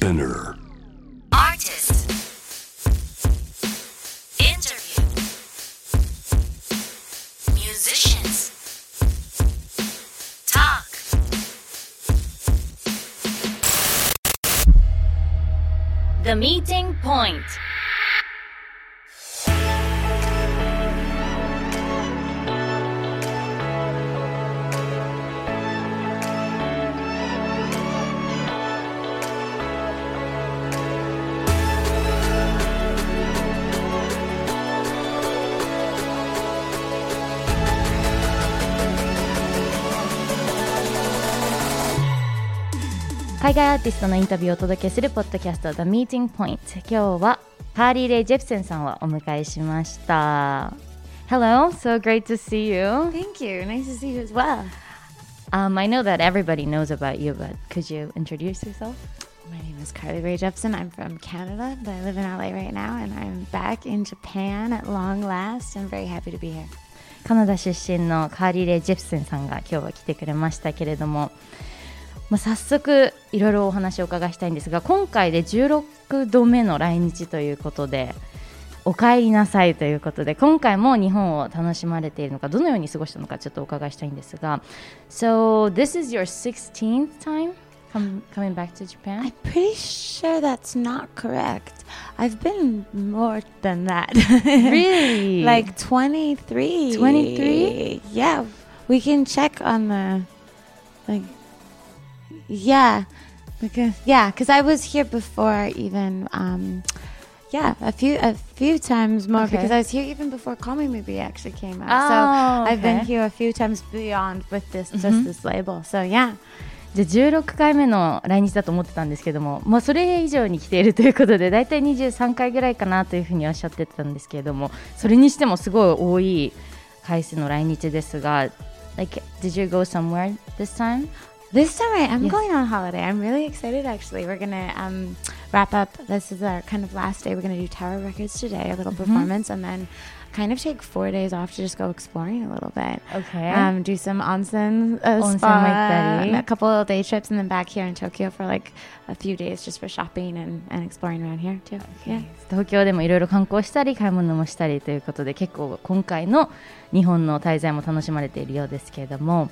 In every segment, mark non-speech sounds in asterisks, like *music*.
Spinner. Artist. Interview. Musicians. Talk. The meeting point. 海外アーティストのインタビューをお届けするポッドキャスト The Meeting Point 今日はカーリー・レイ・ジェプセンさんをお迎えしました Hello, so great to see you Thank you. Nice to see you as well. um, I know that everybody knows about you but could you introduce yourself? My name is Carly Rae Jepsen. I'm from Canada, but I live in LA right now, and I'm back in Japan at long last. I'm very happy to be here. カナダ出身のカーリー・レイ・ジェプセンさんが今日は来てくれましたけれども、まあ、早速いろいろお話をお伺いしたいんですが今回で16度目の来日ということでお帰りなさいということで今回も日本を楽しまれているのかどのように過ごしたのかちょっとお伺いしたいんですが So this is your 16th time come, coming back to Japan? I'm pretty sure that's not correct. I've been more than that. Really? like 23. 23? Yeah. We can check on the. Like. Yeah. Because, yeah, because I was here before even. Um, yeah, a few a few times more Okay. because I was here even before Call Me Maybe actually came out. Oh, so I've been okay. here a few times beyond with this Mhm. just this label. So yeah. じゃあ16回目の来日だと思ってたんですけども、まあ、それ以上に来ているということで大体23回ぐらいかなというふうにおっしゃってたんですけれどもそれにしてもすごい多い回数の来日ですが like, Did you go somewhere this time? This time I, I'm Yes. going on holiday. I'm really excited actually. We're gonna um, wrap up. This is our kind of last day. We're gonna do Tower Records today, a little performance, and then kind of take four days off to just go exploring a little bit. Okay. Um, do some onsen, uh, Onsen spa, 行ったり。 and a couple of day trips, and then back here in Tokyo for like a few days just for shopping and, and exploring around here too. Yeah. 東京でもいろいろ観光したり買い物もしたりということで結構今回の日本の滞在も楽しまれているようですけれども、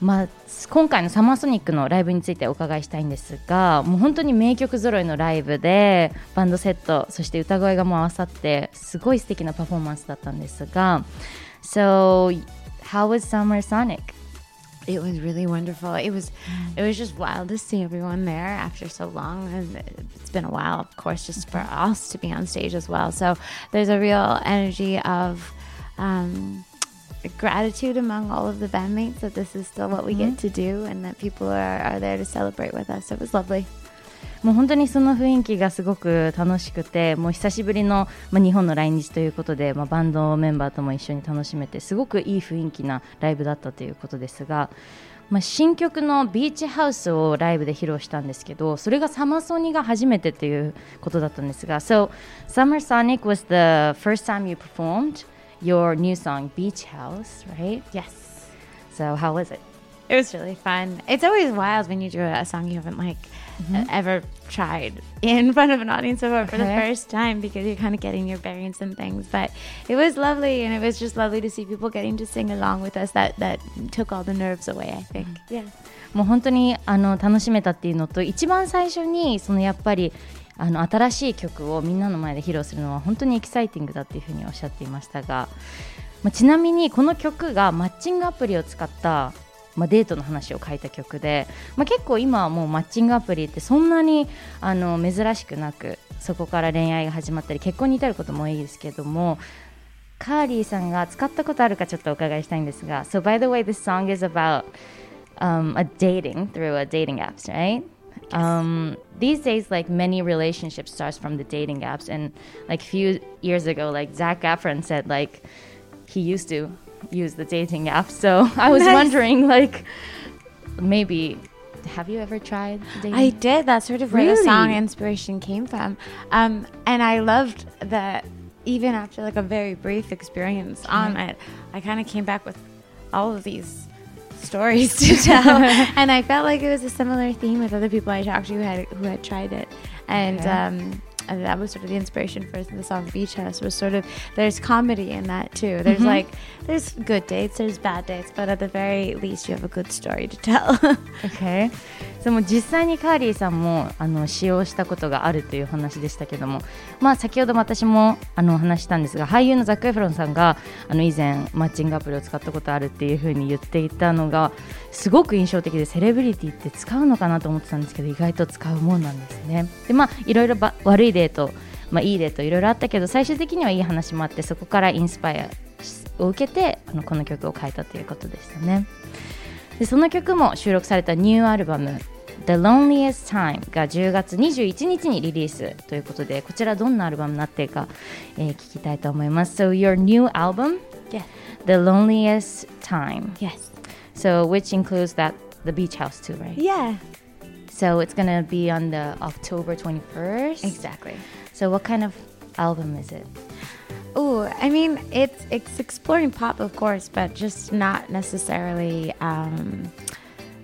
まあ、今回のサマーソニックのライブについてお伺いしたいんですがもう本当に名曲揃いのライブでバンドセットそして歌声がもう合わさってすごい素敵なパフォーマンスだったんですが So how was Summer Sonic? It was really wonderful. It was, it was just wild to see everyone there after so long, and it's been a while, of course, just for us to be on stage as well. So there's a real energy of um, gratitude among all of the bandmates that this is still what we get to do, and that people are, are there to celebrate with us. It was lovely. もう本当にその雰囲気がすごく楽しくてもう久しぶりの、まあ、日本の来日ということで、まあ、バンドメンバーとも一緒に楽しめてすごくいい雰囲気なライブだったということですが、まあ、新曲の「ビーチハウス」をライブで披露したんですけどそれがサマソニが初めてということだったんですが So Summer Sonic was the first time you performed your new song Beach House right? Yes. So how was it? It was really fun. It's always wild when you do a song you haven't like uh, ever tried in front *laughs* of an audience before for the Okay. first time because you're kind of getting your bearings and things. But it was lovely, and it was just lovely to see people getting to sing along with us. That that took all the nerves away. I think. Yeah. もう本当にあの楽しめたっていうのと一番最初にそのやっぱり あの新しい曲をみんなの前で披露するのは本当にエキサイティングだっていうふうにおっしゃっていましたが、まあ、ちなみにこの曲がマッチングアプリを使った、まあ、デートの話を書いた曲で、まあ、結構今はもうマッチングアプリってそんなにあの珍しくなくそこから恋愛が始まったり結婚に至ることも多いですけどもカーリーさんが使ったことあるかちょっとお伺いしたいんですが So by the way this song is about um, a dating through a dating apps, right? Um, these days, like many relationships starts from the dating apps, and like a few years ago, like Zac Efron said, like he used to use the dating app. So *laughs* I was Nice. wondering, like maybe have you ever tried dating? I did. That's sort of where the song Really? inspiration came from. Um, and I loved that even after like a very brief experience on it, I kind of came back with all of these stories to *laughs* tell, *laughs* and I felt like it was a similar theme with other people I talked to who had who had tried it, and. Okay. Um, and that was sort of the inspiration for the song Beach House was sort of there's comedy in that too. There's like there's good dates, there's bad dates, but at the very least you have a good story to tell. *laughs* Okay. その実際にカーリーさんもあの使用したことがあるという話でしたけども、まあ、先ほども私もあの話したんですが俳優のザック・エフロンさんがあの以前マッチングアプリを使ったことあるっていうふうに言っていたのがすごく印象的でセレブリティって使うのかなと思ってたんですけど意外と使うもんなんですね。でまあいろいろば悪いデート、まあ、いいデートいろいろあったけど最終的にはいい話もあってそこからインスパイアを受けてあのこの曲を書いたということでしたね。でその曲も収録されたニューアルバム The Loneliest Time が10月21日にリリースということでこちらどんなアルバムになっているか、えー聞きたいと思います So your new album yeah. The Loneliest Time Yes. So which includes that the beach house too right Yeah. So it's gonna be on the October 21st Exactly. So what kind of album is it? Oh, I mean, it's it's exploring pop, of course, but just not necessarily um,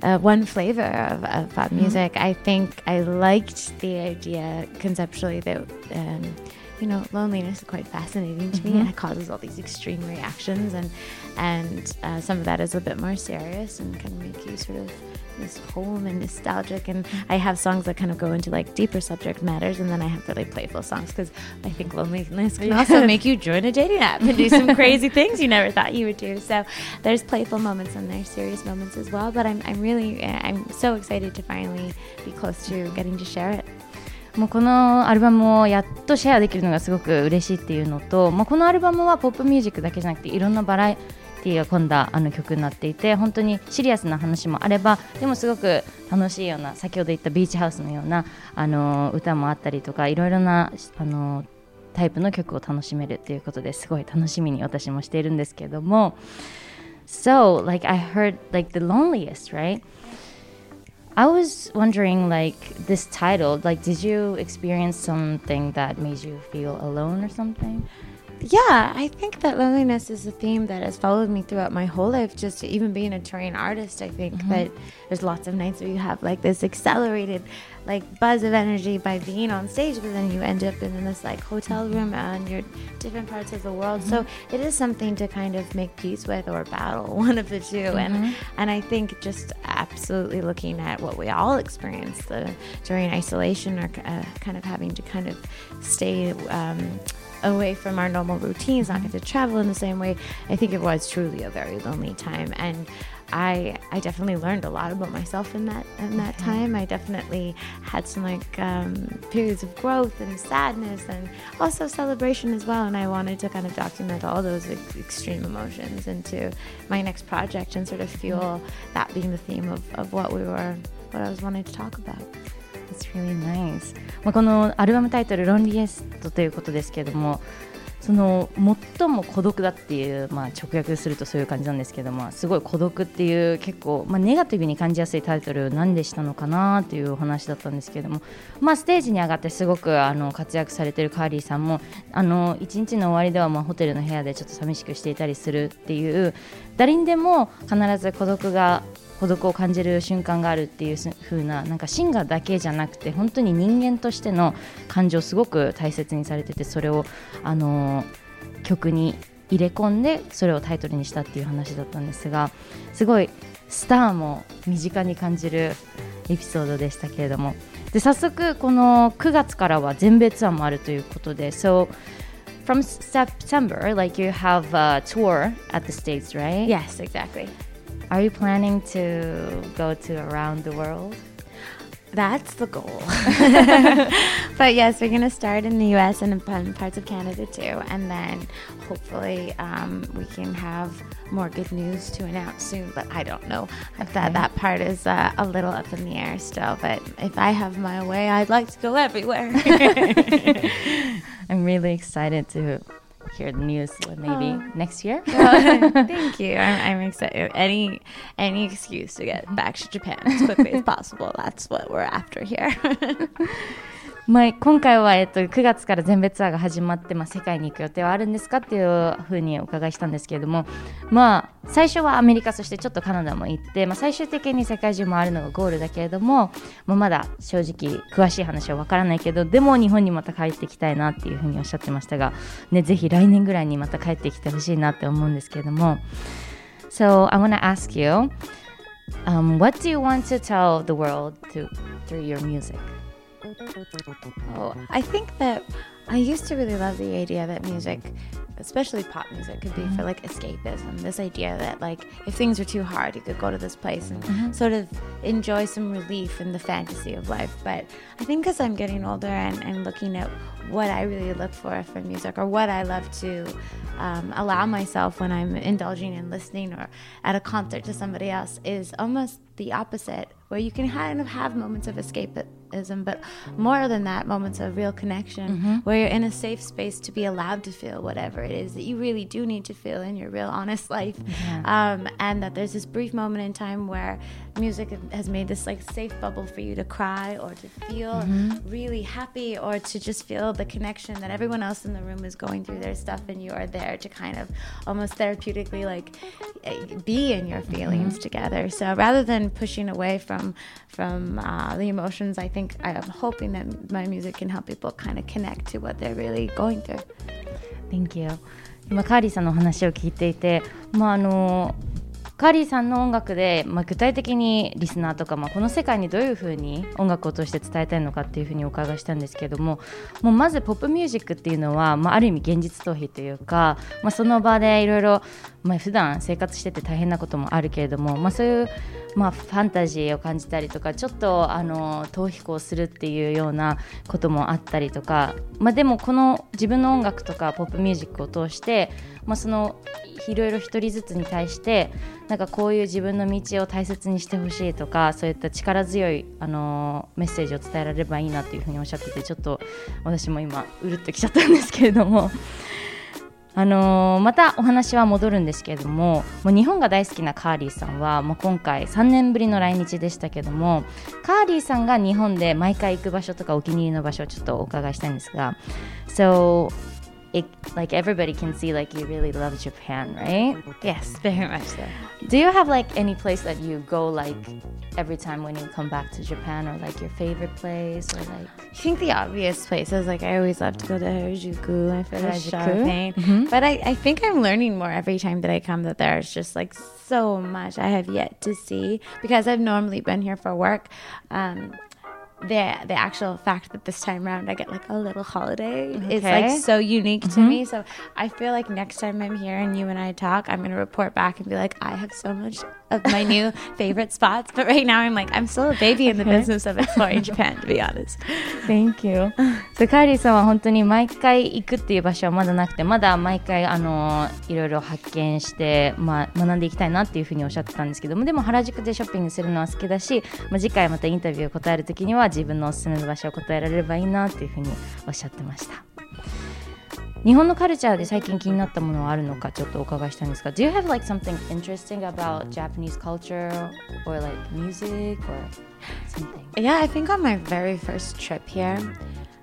uh, one flavor of, of pop music. I think I liked the idea conceptually that. Um, you know, loneliness is quite fascinating to me, and mm-hmm. it causes all these extreme reactions, and and uh, some of that is a bit more serious and can make you sort of this home and nostalgic. And mm-hmm. I have songs that kind of go into like deeper subject matters, and then I have really playful songs because I think loneliness can also make you join a dating app and do some *laughs* crazy things you never thought you would do. So there's playful moments and there's serious moments as well. But I'm I'm really uh, I'm so excited to finally be close to getting to share it. もうこのアルバムをやっとシェアできるのがすごく嬉しいっていうのと、まあ、このアルバムはポップミュージックだけじゃなくていろんなバラエティーが込んだあの曲になっていて本当にシリアスな話もあればでもすごく楽しいような先ほど言ったビーチハウスのようなあの歌もあったりとかいろいろなあのタイプの曲を楽しめるっていうことですごい楽しみに私もしているんですけども。So like I heard like the loneliest right? I was wondering, like this title, like, did you experience something that made you feel alone or something? Yeah, I think that loneliness is a theme that has followed me throughout my whole life. Just even being a touring artist, I think that there's lots of nights where you have like this accelerated, like buzz of energy by being on stage, but then you end up in this like hotel room and you're different parts of the world. So it is something to kind of make peace with or battle *laughs* one of the 2 And and I think just absolutely looking at what we all experience the, during isolation or uh, kind of having to kind of stay. Um, away from our normal routines, not get to travel in the same way. I think it was truly a very lonely time, and I I definitely learned a lot about myself in that in that time. I definitely had some like um, periods of growth and sadness, and also celebration as well. And I wanted to kind of document all those ex- extreme emotions into my next project and sort of fuel that being the theme of, of what we were what I was wanting to talk about. It's really nice. まあこのアルバムタイトル「ロンリエスト」ということですけれどもその最も孤独だっていう、まあ、直訳するとそういう感じなんですけどもすごい孤独っていう結構、まあ、ネガティブに感じやすいタイトル何でしたのかなというお話だったんですけども、まあ、ステージに上がってすごくあの活躍されてるカーリーさんもあの一日の終わりではまあホテルの部屋でちょっと寂しくしていたりするっていう誰にでも必ず孤独が孤独を感じる瞬間があるっていう風ななんかシンガーだけじゃなくて本当に人間としての感情をすごく大切にされててそれをあの曲に入れ込んでそれをタイトルにしたっていう話だったんですがすごいスターも身近に感じるエピソードでしたけれどもで早速この9月からは全米ツアーもあるということで So from September like you have a tour at the States right? Yes, exactly. Are you planning to go to around the world? That's the goal. *laughs* *laughs* but yes, we're going to start in the US and in parts of Canada too. And then hopefully um, we can have more good news to announce soon. But I don't know if that, that part is uh, a little up in the air still. But if I have my way, I'd like to go everywhere. *laughs* I'm really excited to hear the news maybe Oh. next year. *laughs* Oh, *laughs* Thank you. I'm, I'm excited. Any any excuse to get back to Japan as quickly as *laughs* possible. That's what we're after here. まあ、今回は、えっと、9月から全米ツアーが始まって、まあ、世界に行く予定はあるんですかっていうふうにお伺いしたんですけれども、まあ、最初はアメリカそしてちょっとカナダも行って、まあ、最終的に世界中回るのがゴールだけれども、まあ、まだ正直詳しい話は分からないけどでも日本にまた帰ってきたいなっていうふうにおっしゃってましたが、ね、ぜひ来年ぐらいにまた帰ってきてほしいなって思うんですけれども So I want to ask you um, what do you want to tell the world to, through your music? Oh, I think that I used to really love the idea that music, especially pop music, could be for like escapism. This idea that like if things are too hard, you could go to this place and mm-hmm. sort of enjoy some relief in the fantasy of life. But I think as I'm getting older and, and looking at what I really look for from music or what I love to um, allow myself when I'm indulging in listening or at a concert to somebody else is almost the opposite, where you can kind of have moments of escapism, but more than that, moments of real connection, where you're in a safe space to be allowed to feel whatever it is that you really do need to feel in your real, honest *laughs* life. Um, and that there's this brief moment in time where music has made this like safe bubble for you to cry or to feel really happy or to just feel the connection that everyone else in the room is going through their stuff and you are there to kind of almost therapeutically like eh, be in your feelings together so rather than pushing away from from uh, the emotions i think i am hoping that my music can help people kind of connect to what they're really going through Thank you 今カーリーさんのお話を聞いていて、まあ、あの カーリーさんの音楽で、まあ、具体的にリスナーとか、まあ、この世界にどういうふうに音楽を通して伝えたいのかっていうふうにお伺いしたんですけどももうまずポップミュージックっていうのは、まあ、ある意味現実逃避というか、まあ、その場でいろいろまあ普段生活してて大変なこともあるけれども、まあ、そういう、まあ、ファンタジーを感じたりとかちょっとあの逃避行するっていうようなこともあったりとか、まあ、でもこの自分の音楽とかポップミュージックを通して、まあ、そのいろいろ一人ずつに対してなんかこういう自分の道を大切にしてほしいとかそういった力強いあのメッセージを伝えられればいいなというふうにおっしゃっててちょっと私も今うるっときちゃったんですけれども。あのーまたお話は戻るんですけれどももう日本が大好きなカーリーさんはもう今回3年ぶりの来日でしたけどもカーリーさんが日本で毎回行く場所とかお気に入りの場所をちょっとお伺いしたいんですが So it, like everybody can see like you really love Japan right yes very much so Do you have like any place that you go like every time when you come back to Japan or like your favorite place or like I think the obvious places, like I always love to go to Harajuku and for Harajuku. shopping. But I, I think I'm learning more every time that I come that there's just like so much I have yet to see because I've normally been here for work. Um, the the actual fact that this time around I get like a little holiday is Okay. like so unique to me. So I feel like next time I'm here and you and I talk, I'm gonna report back and be like, I have so much of my new *laughs* favorite spots. But right now I'm like, I'm still a baby in the business of exploring Japan, *laughs* to be honest. Thank you そうカーリーさんは本当に毎回行くっていう場所はまだなくてまだ毎回あのいろいろ発見して、まあ、学んでいきたいなっていうふうにおっしゃってたんですけどもでも原宿でショッピングするのは好きだし、まあ、次回またインタビューを答える時には 自分のおすすめの場所を答えられればいいなっていうふうにおっしゃってました日本のカルチャーで最近気になったものはあるのかちょっとお伺いしたいんですが Do you have like something interesting about Japanese culture or like music or something? Yeah, I think on my very first trip here,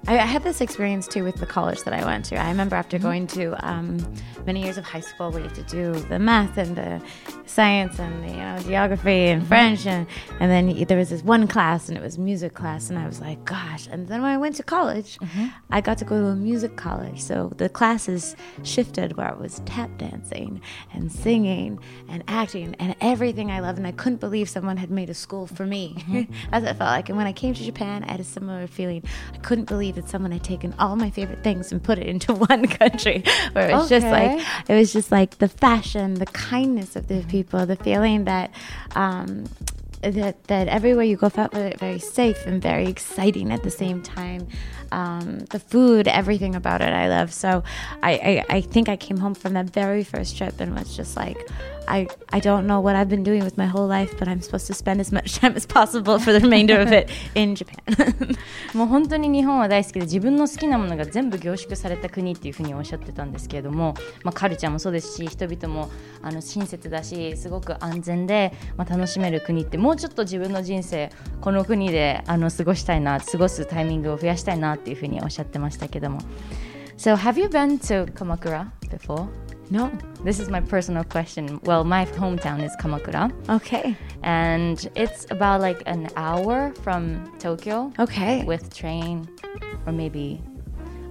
I, I had this experience too with the college that I went to. I remember after mm-hmm. going to um, many years of high school, we had to do the math and the science and the, you know geography and mm-hmm. French, and and then there was this one class and it was music class, and I was like, gosh. And then when I went to college, mm-hmm. I got to go to a music college, so the classes shifted where it was tap dancing and singing and acting and everything I love, and I couldn't believe someone had made a school for me. *laughs* That's what it felt like. And when I came to Japan, I had a similar feeling. I couldn't believe that someone had taken all my favorite things and put it into *laughs* one country, where it was just like it was just like the fashion, the kindness of the people, the feeling that. Um, that, that everywhere you go felt very, very safe and very exciting at the same time. Um, the food, everything about it, I love. So I, I, I think I came home from that very first trip and was just like, I, I don't know what I've been doing with my whole life, but I'm supposed to spend as much *laughs* time as possible for the remainder of it in Japan. *laughs* もう本当に日本は大好きで自分の好きなものが全部凝縮された国っていうふうにおっしゃってたんですけれども、まあ、カルチャーもそうですし人々もあの親切だしすごく安全で、まあ、楽しめる国ってもう うちょっと自分の人生この国であの過ごしたいな過ごすタイミングを増やしたいなっていうふうにおっしゃってましたけども So have you been to Kamakura before? No. This is my personal question. Well, my hometown is Kamakura, Okay. and it's about like an hour from Tokyo Okay. with train or maybe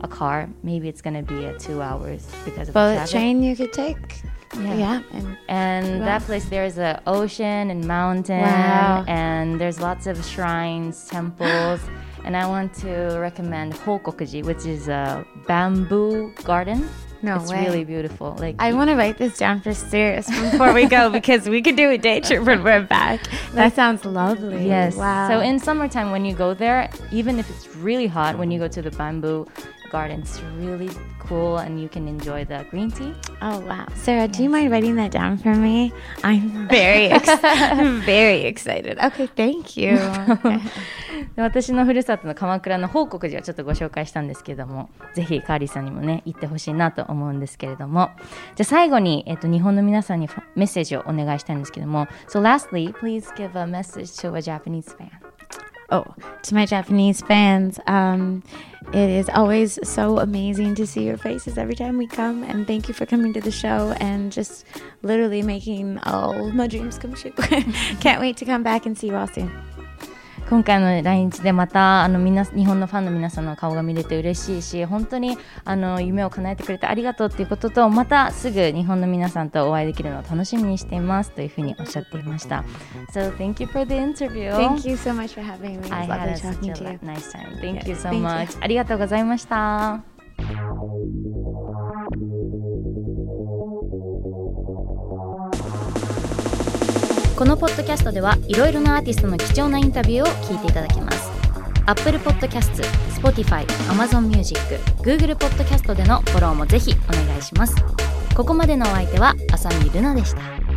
a car. Maybe it's gonna be at two hours because of the Bullet train you could take. Yeah. Yeah. and And Wow. that place, there's an ocean and mountain, Wow. and there's lots of shrines, temples. *gasps* and I want to recommend Hokokuji, which is a bamboo garden. No it's way. really beautiful. Like I want to write this down for serious before we go *laughs* because we could do a day trip when we're back. That sounds lovely. Yes. Wow. So in summertime, when you go there, even if it's really hot, when you go to the bamboo garden, it's really cool, and you can enjoy the green tea. Oh wow, Sarah, do you mind writing that down for me? I'm very, ex- very excited. Okay, thank you. で私のふるさとの鎌倉の報国寺をちょっとご紹介したんですけどもぜひカーリーさんにもね行ってほしいなと思うんですけれどもじゃあ最後に、えっと、日本の皆さんにメッセージをお願いしたいんですけども So lastly, please give a message to a Japanese fan oh, to my Japanese fans, um, it is always so amazing to see your faces every time we come, and thank you for coming to the show and just literally making all my dreams come true. *laughs* Can't wait to come back and see you all soon. 今回の来日でまたあのみんな日本のファンの皆さんの顔が見れて嬉しいし本当にあの夢を叶えてくれてありがとうっていうこととまたすぐ日本の皆さんとお会いできるのを楽しみにしていますというふうにおっしゃっていました So thank you for the interview Thank you so much for having me. I had such a nice time. Thank you so much. ありがとうございました。このポッドキャストではいろいろなアーティストの貴重なインタビューを聞いていただけます。Apple Podcast、Spotify、Amazon Music、Google Podcast でのフォローもぜひお願いします。ここまでのお相手は浅見ルナでした。